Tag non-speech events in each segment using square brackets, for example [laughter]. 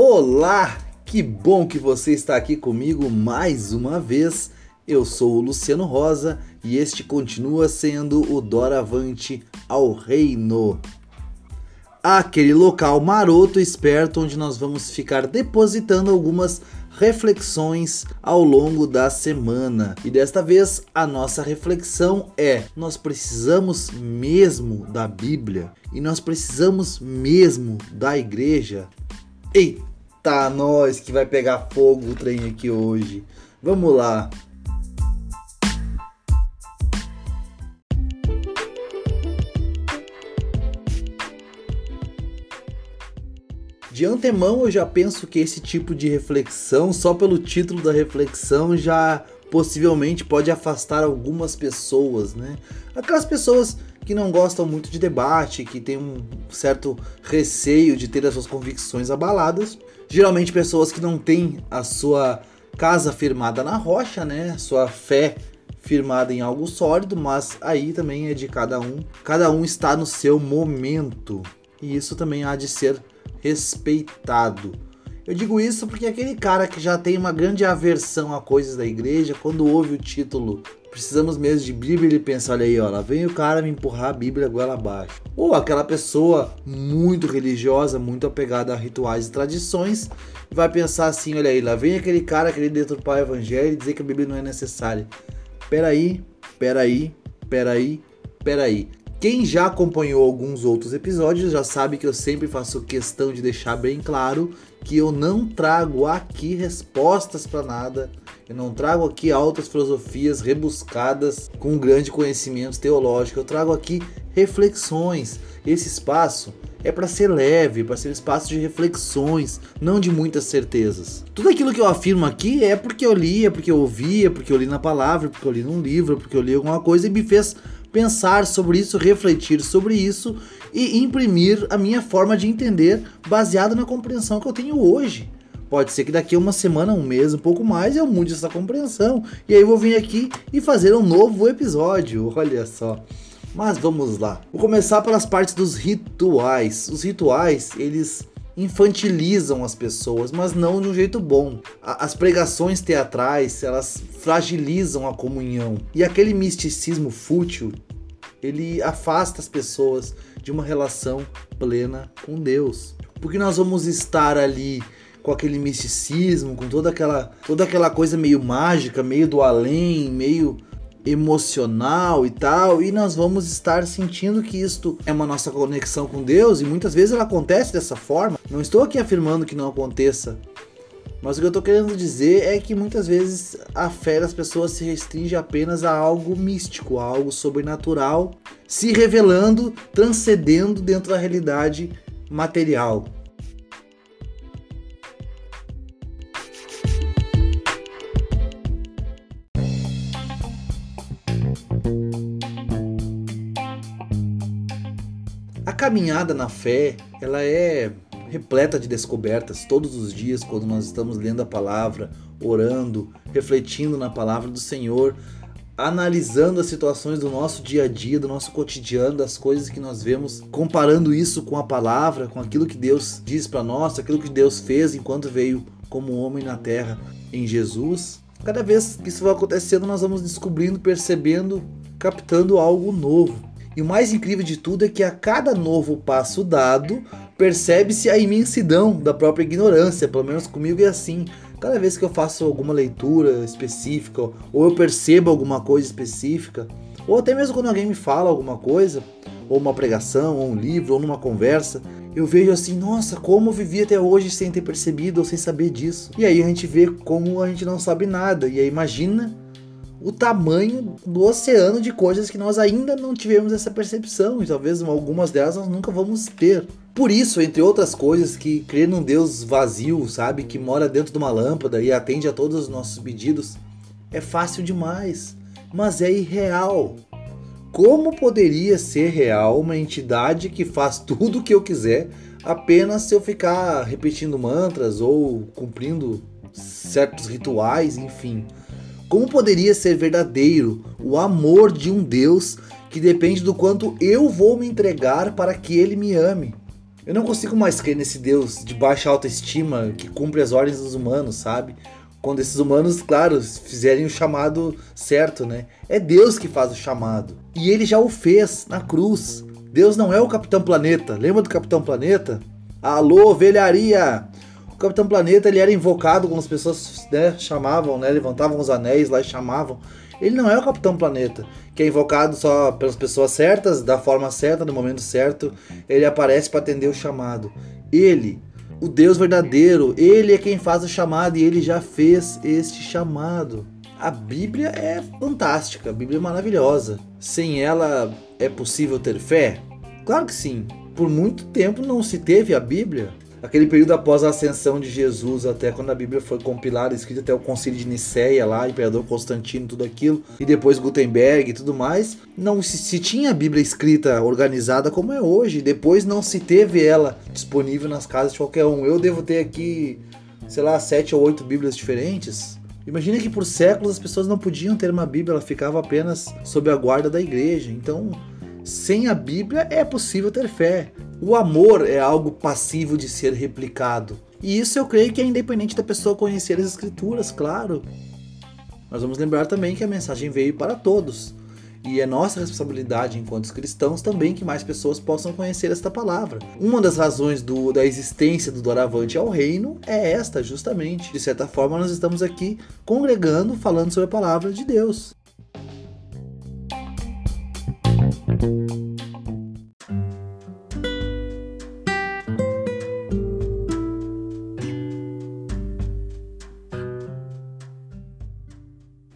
Olá, que bom que você está aqui comigo mais uma vez. Eu sou o Luciano Rosa e este continua sendo o Doravante ao Reino. Aquele local maroto esperto onde nós vamos ficar depositando algumas reflexões ao longo da semana. E desta vez a nossa reflexão é: nós precisamos mesmo da Bíblia e nós precisamos mesmo da igreja. Eita, nós que vai pegar fogo o trem aqui hoje. Vamos lá. De antemão, eu já penso que esse tipo de reflexão, só pelo título da reflexão, já possivelmente pode afastar algumas pessoas, né? Aquelas pessoas que não gostam muito de debate, que têm um certo receio de ter as suas convicções abaladas. Geralmente pessoas que não têm a sua casa firmada na rocha, né? Sua fé firmada em algo sólido, mas aí também é de cada um. Cada um está no seu momento. E isso também há de ser respeitado. Eu digo isso porque aquele cara que já tem uma grande aversão a coisas da igreja, quando ouve o título Precisamos mesmo de Bíblia, ele pensa: olha aí, ó, lá vem o cara me empurrar a Bíblia goela abaixo. Ou aquela pessoa muito religiosa, muito apegada a rituais e tradições, vai pensar assim: olha aí, lá vem aquele cara querer deturpar o evangelho e dizer que a Bíblia não é necessária. Peraí, peraí, peraí, peraí. Quem já acompanhou alguns outros episódios já sabe que eu sempre faço questão de deixar bem claro que eu não trago aqui respostas para nada, eu não trago aqui altas filosofias rebuscadas com grande conhecimento teológico, eu trago aqui reflexões. Esse espaço é para ser leve, para ser espaço de reflexões, não de muitas certezas. Tudo aquilo que eu afirmo aqui é porque eu li, é porque eu ouvi, é porque eu li na palavra, porque eu li num livro, porque eu li alguma coisa e me fez pensar sobre isso, refletir sobre isso e imprimir a minha forma de entender baseado na compreensão que eu tenho hoje. Pode ser que daqui a uma semana, um mês, um pouco mais, eu mude essa compreensão. E aí eu vou vir aqui e fazer um novo episódio. Olha só. Mas vamos lá. Vou começar pelas partes dos rituais. Os rituais, eles infantilizam as pessoas, mas não de um jeito bom. As pregações teatrais, elas fragilizam a comunhão. E aquele misticismo fútil, ele afasta as pessoas de uma relação plena com Deus. Porque nós vamos estar ali com aquele misticismo, com toda aquela toda aquela coisa meio mágica, meio do além, meio emocional e tal, e nós vamos estar sentindo que isto é uma nossa conexão com Deus e muitas vezes ela acontece dessa forma. Não estou aqui afirmando que não aconteça, mas o que eu estou querendo dizer é que muitas vezes a fé das pessoas se restringe apenas a algo místico, a algo sobrenatural, se revelando, transcendendo dentro da realidade material. Caminhada na fé, ela é repleta de descobertas todos os dias quando nós estamos lendo a palavra, orando, refletindo na palavra do Senhor, analisando as situações do nosso dia a dia, do nosso cotidiano, das coisas que nós vemos, comparando isso com a palavra, com aquilo que Deus diz para nós, aquilo que Deus fez enquanto veio como homem na terra em Jesus. Cada vez que isso vai acontecendo, nós vamos descobrindo, percebendo, captando algo novo. E o mais incrível de tudo é que a cada novo passo dado, percebe-se a imensidão da própria ignorância, pelo menos comigo é assim. Cada vez que eu faço alguma leitura específica, ou eu percebo alguma coisa específica, ou até mesmo quando alguém me fala alguma coisa, ou uma pregação, ou um livro, ou numa conversa, eu vejo assim, nossa, como eu vivi até hoje sem ter percebido ou sem saber disso. E aí a gente vê como a gente não sabe nada. E aí imagina o tamanho do oceano de coisas que nós ainda não tivemos essa percepção e talvez algumas delas nós nunca vamos ter. Por isso, entre outras coisas, que crer num Deus vazio, sabe, que mora dentro de uma lâmpada e atende a todos os nossos pedidos, é fácil demais, mas é irreal. Como poderia ser real uma entidade que faz [laughs] tudo o que eu quiser apenas se eu ficar repetindo mantras ou cumprindo certos rituais, enfim? Como poderia ser verdadeiro o amor de um Deus que depende do quanto eu vou me entregar para que ele me ame? Eu não consigo mais crer nesse Deus de baixa autoestima que cumpre as ordens dos humanos, sabe? Quando esses humanos, claro, fizerem o chamado certo, né? É Deus que faz o chamado. E ele já o fez na cruz. Deus não é o Capitão Planeta. Lembra do Capitão Planeta? Alô, velharia! O Capitão Planeta ele era invocado quando as pessoas né, chamavam, né, levantavam os anéis lá e chamavam. Ele não é o Capitão Planeta, que é invocado só pelas pessoas certas, da forma certa, no momento certo. Ele aparece para atender o chamado. Ele, o Deus verdadeiro, ele é quem faz o chamado e ele já fez este chamado. A Bíblia é fantástica, a Bíblia é maravilhosa. Sem ela é possível ter fé? Claro que sim. Por muito tempo não se teve a Bíblia aquele período após a ascensão de Jesus, até quando a Bíblia foi compilada, escrita até o concílio de Nicéia lá, imperador Constantino, tudo aquilo, e depois Gutenberg e tudo mais, não se, se tinha a Bíblia escrita organizada como é hoje, depois não se teve ela disponível nas casas de qualquer um. Eu devo ter aqui, sei lá, sete ou oito Bíblias diferentes. Imagina que por séculos as pessoas não podiam ter uma Bíblia, ela ficava apenas sob a guarda da igreja. Então, sem a Bíblia é possível ter fé. O amor é algo passivo de ser replicado. E isso eu creio que é independente da pessoa conhecer as escrituras, claro. Nós vamos lembrar também que a mensagem veio para todos. E é nossa responsabilidade enquanto cristãos também que mais pessoas possam conhecer esta palavra. Uma das razões do, da existência do Doravante ao Reino é esta, justamente. De certa forma, nós estamos aqui congregando, falando sobre a palavra de Deus.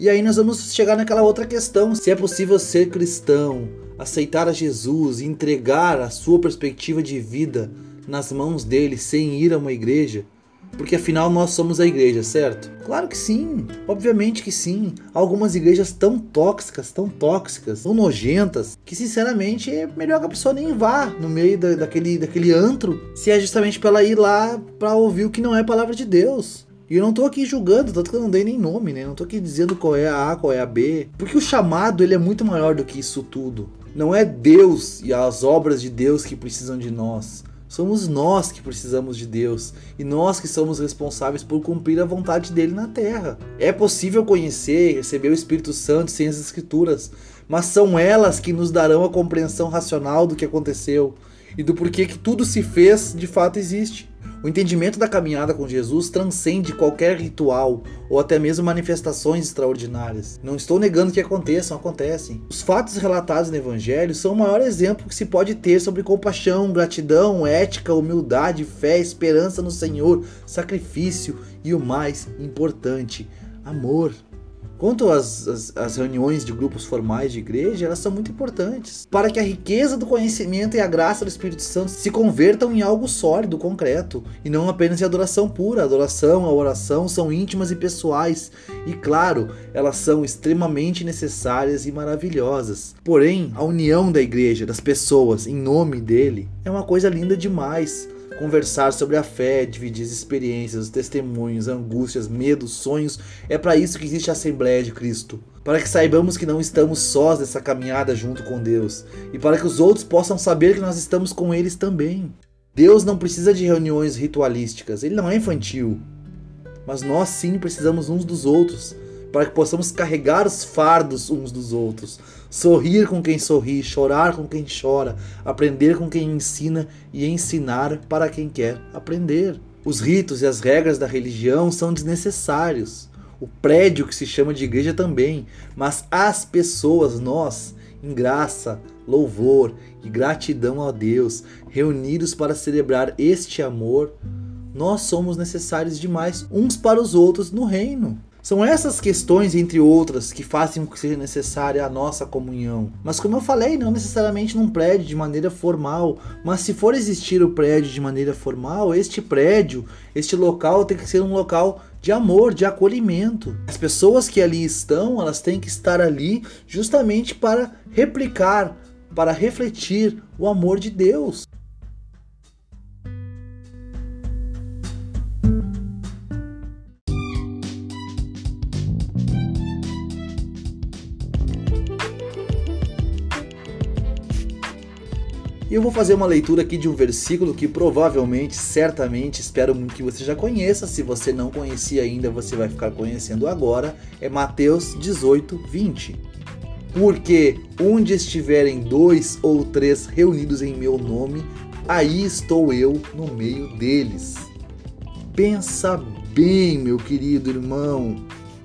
E aí nós vamos chegar naquela outra questão: se é possível ser cristão, aceitar a Jesus entregar a sua perspectiva de vida nas mãos dele sem ir a uma igreja. Porque afinal nós somos a igreja, certo? Claro que sim, obviamente que sim. Algumas igrejas tão tóxicas, tão tóxicas, tão nojentas, que sinceramente é melhor que a pessoa nem vá no meio da, daquele, daquele antro, se é justamente para ela ir lá para ouvir o que não é palavra de Deus. E eu não tô aqui julgando, tanto que eu não dei nem nome, né? Não tô aqui dizendo qual é a A, qual é a B. Porque o chamado, ele é muito maior do que isso tudo. Não é Deus e as obras de Deus que precisam de nós. Somos nós que precisamos de Deus e nós que somos responsáveis por cumprir a vontade dele na terra. É possível conhecer e receber o Espírito Santo sem as Escrituras, mas são elas que nos darão a compreensão racional do que aconteceu e do porquê que tudo se fez de fato existe. O entendimento da caminhada com Jesus transcende qualquer ritual ou até mesmo manifestações extraordinárias. Não estou negando que aconteçam, acontecem. Os fatos relatados no Evangelho são o maior exemplo que se pode ter sobre compaixão, gratidão, ética, humildade, fé, esperança no Senhor, sacrifício e o mais importante, amor. Quanto às, reuniões de grupos formais de igreja, elas são muito importantes para que a riqueza do conhecimento e a graça do Espírito Santo se convertam em algo sólido, concreto, e não apenas em adoração pura. A adoração, a oração são íntimas e pessoais, e claro, elas são extremamente necessárias e maravilhosas. Porém, a união da igreja, das pessoas, em nome dele, é uma coisa linda demais conversar sobre a fé, dividir as experiências, os testemunhos, angústias, medos, sonhos. É para isso que existe a Assembleia de Cristo. Para que saibamos que não estamos sós nessa caminhada junto com Deus e para que os outros possam saber que nós estamos com eles também. Deus não precisa de reuniões ritualísticas, ele não é infantil. Mas nós sim precisamos uns dos outros para que possamos carregar os fardos uns dos outros, sorrir com quem sorri, chorar com quem chora, aprender com quem ensina e ensinar para quem quer aprender. Os ritos e as regras da religião são desnecessários. O prédio que se chama de igreja também, mas as pessoas, nós, em graça, louvor e gratidão a Deus, reunidos para celebrar este amor, nós somos necessários demais uns para os outros no reino. São essas questões, entre outras, que fazem com que seja necessária a nossa comunhão. Mas como eu falei, não necessariamente num prédio de maneira formal, mas se for existir o prédio de maneira formal, este prédio, este local tem que ser um local de amor, de acolhimento. As pessoas que ali estão, elas têm que estar ali justamente para replicar, para refletir o amor de Deus. Eu vou fazer uma leitura aqui de um versículo que provavelmente, certamente, espero muito que você já conheça. Se você não conhecia ainda, você vai ficar conhecendo agora. É Mateus 18, 20. Porque onde estiverem dois ou três reunidos em meu nome, aí estou eu no meio deles. Pensa bem, meu querido irmão,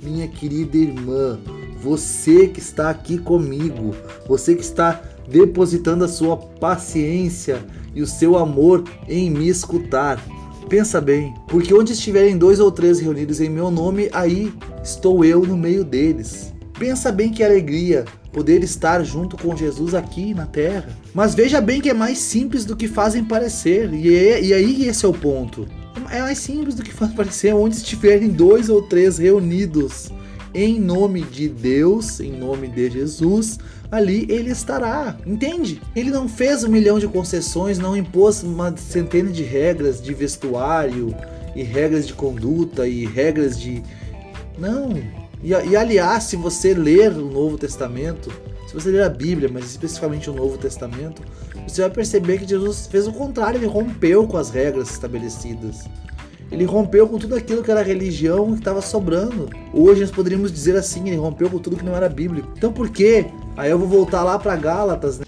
minha querida irmã, você que está aqui comigo, você que está depositando a sua paciência e o seu amor em me escutar. Pensa bem, porque onde estiverem dois ou três reunidos em meu nome, aí estou eu no meio deles. Pensa bem que alegria poder estar junto com Jesus aqui na terra. Mas veja bem que é mais simples do que fazem parecer, e, é, e aí esse é o ponto. É mais simples do que faz parecer onde estiverem dois ou três reunidos em nome de Deus, em nome de Jesus, ali ele estará. Entende? Ele não fez um milhão de concessões, não impôs uma centena de regras de vestuário e regras de conduta e regras de. Não. E, e aliás, se você ler o Novo Testamento, se você ler a Bíblia, mas especificamente o Novo Testamento, você vai perceber que Jesus fez o contrário, ele rompeu com as regras estabelecidas. Ele rompeu com tudo aquilo que era religião que estava sobrando. Hoje nós poderíamos dizer assim, ele rompeu com tudo que não era bíblico. Então por quê? Aí eu vou voltar lá para Gálatas, né?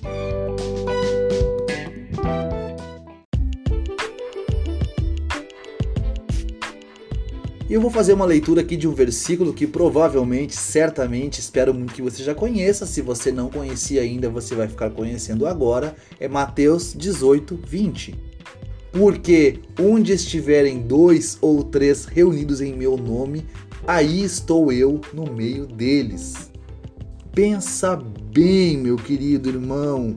E eu vou fazer uma leitura aqui de um versículo que provavelmente, certamente, espero muito que você já conheça. Se você não conhecia ainda, você vai ficar conhecendo agora. É Mateus 18, 20. Porque onde estiverem dois ou três reunidos em meu nome, aí estou eu no meio deles. Pensa bem, meu querido irmão,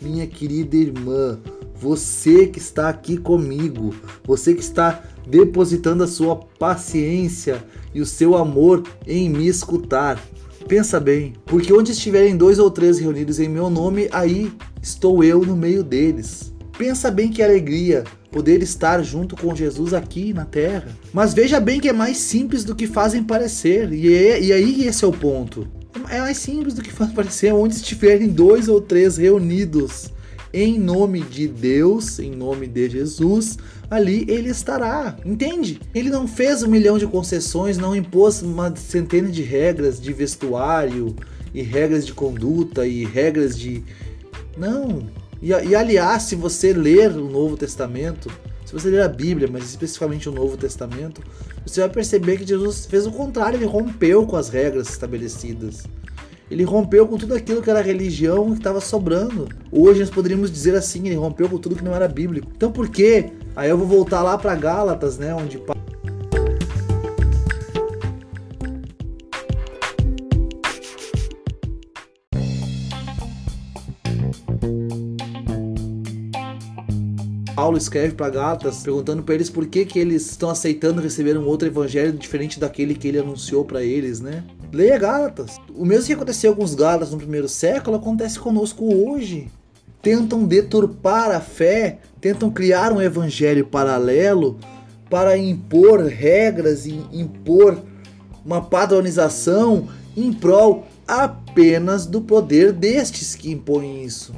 minha querida irmã, você que está aqui comigo, você que está depositando a sua paciência e o seu amor em me escutar. Pensa bem, porque onde estiverem dois ou três reunidos em meu nome, aí estou eu no meio deles. Pensa bem que alegria poder estar junto com Jesus aqui na terra. Mas veja bem que é mais simples do que fazem parecer, e, é, e aí esse é o ponto. É mais simples do que faz parecer onde estiverem dois ou três reunidos em nome de Deus, em nome de Jesus, ali ele estará. Entende? Ele não fez um milhão de concessões, não impôs uma centena de regras de vestuário e regras de conduta e regras de. Não. E, e aliás, se você ler o Novo Testamento, se você ler a Bíblia, mas especificamente o Novo Testamento, você vai perceber que Jesus fez o contrário, ele rompeu com as regras estabelecidas. Ele rompeu com tudo aquilo que era religião que estava sobrando. Hoje nós poderíamos dizer assim, ele rompeu com tudo que não era bíblico. Então por quê? Aí eu vou voltar lá para Gálatas, né, onde Paulo escreve para Gálatas perguntando para eles por que, que eles estão aceitando receber um outro evangelho diferente daquele que ele anunciou para eles, né? Leia Gálatas. O mesmo que aconteceu com os Gálatas no primeiro século acontece conosco hoje. Tentam deturpar a fé, tentam criar um evangelho paralelo para impor regras e impor uma padronização em prol apenas do poder destes que impõem isso.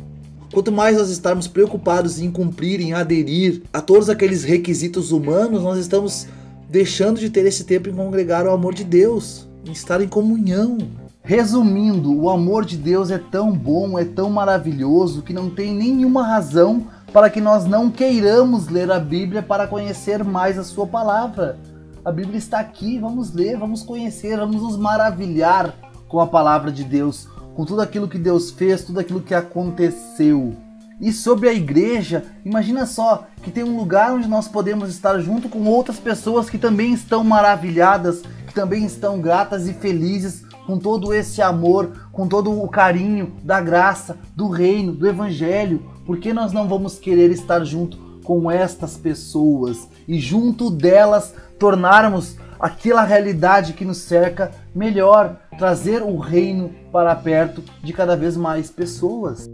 Quanto mais nós estarmos preocupados em cumprir, em aderir a todos aqueles requisitos humanos, nós estamos deixando de ter esse tempo em congregar o amor de Deus em estar em comunhão. Resumindo, o amor de Deus é tão bom, é tão maravilhoso que não tem nenhuma razão para que nós não queiramos ler a Bíblia para conhecer mais a sua palavra. A Bíblia está aqui, vamos ler, vamos conhecer, vamos nos maravilhar com a palavra de Deus, com tudo aquilo que Deus fez, tudo aquilo que aconteceu. E sobre a igreja, imagina só que tem um lugar onde nós podemos estar junto com outras pessoas que também estão maravilhadas também estão gratas e felizes com todo esse amor, com todo o carinho da graça, do reino, do evangelho. Por que nós não vamos querer estar junto com estas pessoas e junto delas tornarmos aquela realidade que nos cerca melhor, trazer o reino para perto de cada vez mais pessoas?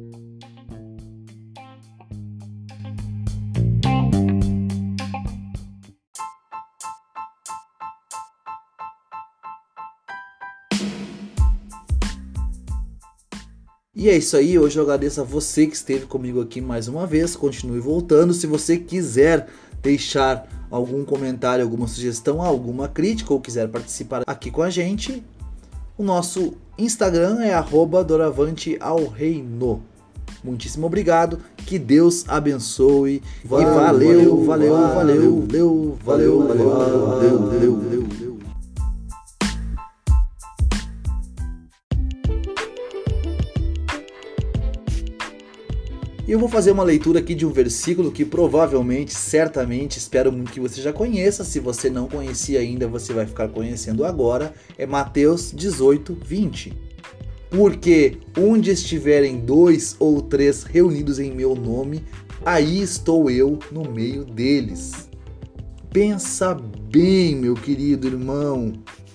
E é isso aí, hoje eu agradeço a você que esteve comigo aqui mais uma vez. Continue voltando. Se você quiser deixar algum comentário, alguma sugestão, alguma crítica ou quiser participar aqui com a gente, o nosso Instagram é @doravante_ao_reino. Muitíssimo obrigado, que Deus abençoe valeu, e valeu, valeu, valeu, valeu, valeu, valeu, valeu, valeu, valeu, valeu. E eu vou fazer uma leitura aqui de um versículo que provavelmente, certamente, espero muito que você já conheça. Se você não conhecia ainda, você vai ficar conhecendo agora. É Mateus 18, 20. Porque onde estiverem dois ou três reunidos em meu nome, aí estou eu no meio deles. Pensa bem, meu querido irmão,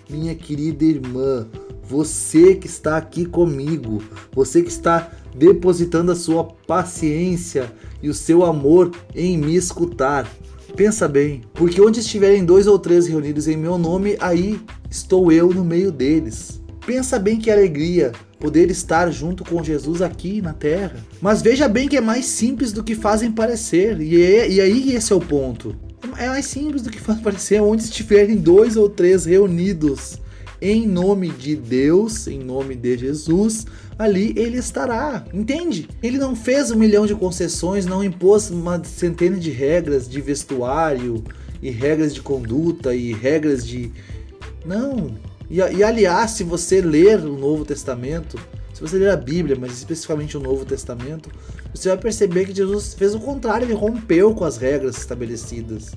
minha querida irmã, você que está aqui comigo, você que está depositando a sua paciência e o seu amor em me escutar. Pensa bem, porque onde estiverem dois ou três reunidos em meu nome, aí estou eu no meio deles. Pensa bem que alegria poder estar junto com Jesus aqui na terra. Mas veja bem que é mais simples do que fazem parecer, e, é, e aí esse é o ponto. É mais simples do que faz parecer, onde estiverem dois ou três reunidos em nome de Deus, em nome de Jesus, ali ele estará, entende? Ele não fez um milhão de concessões, não impôs uma centena de regras de vestuário e regras de conduta e regras de. Não. E, e aliás, se você ler o Novo Testamento, se você ler a Bíblia, mas especificamente o Novo Testamento, você vai perceber que Jesus fez o contrário, ele rompeu com as regras estabelecidas.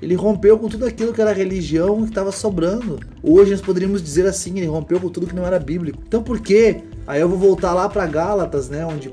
Ele rompeu com tudo aquilo que era religião que estava sobrando. Hoje nós poderíamos dizer assim, ele rompeu com tudo que não era bíblico. Então por quê? Aí eu vou voltar lá para Gálatas, né, onde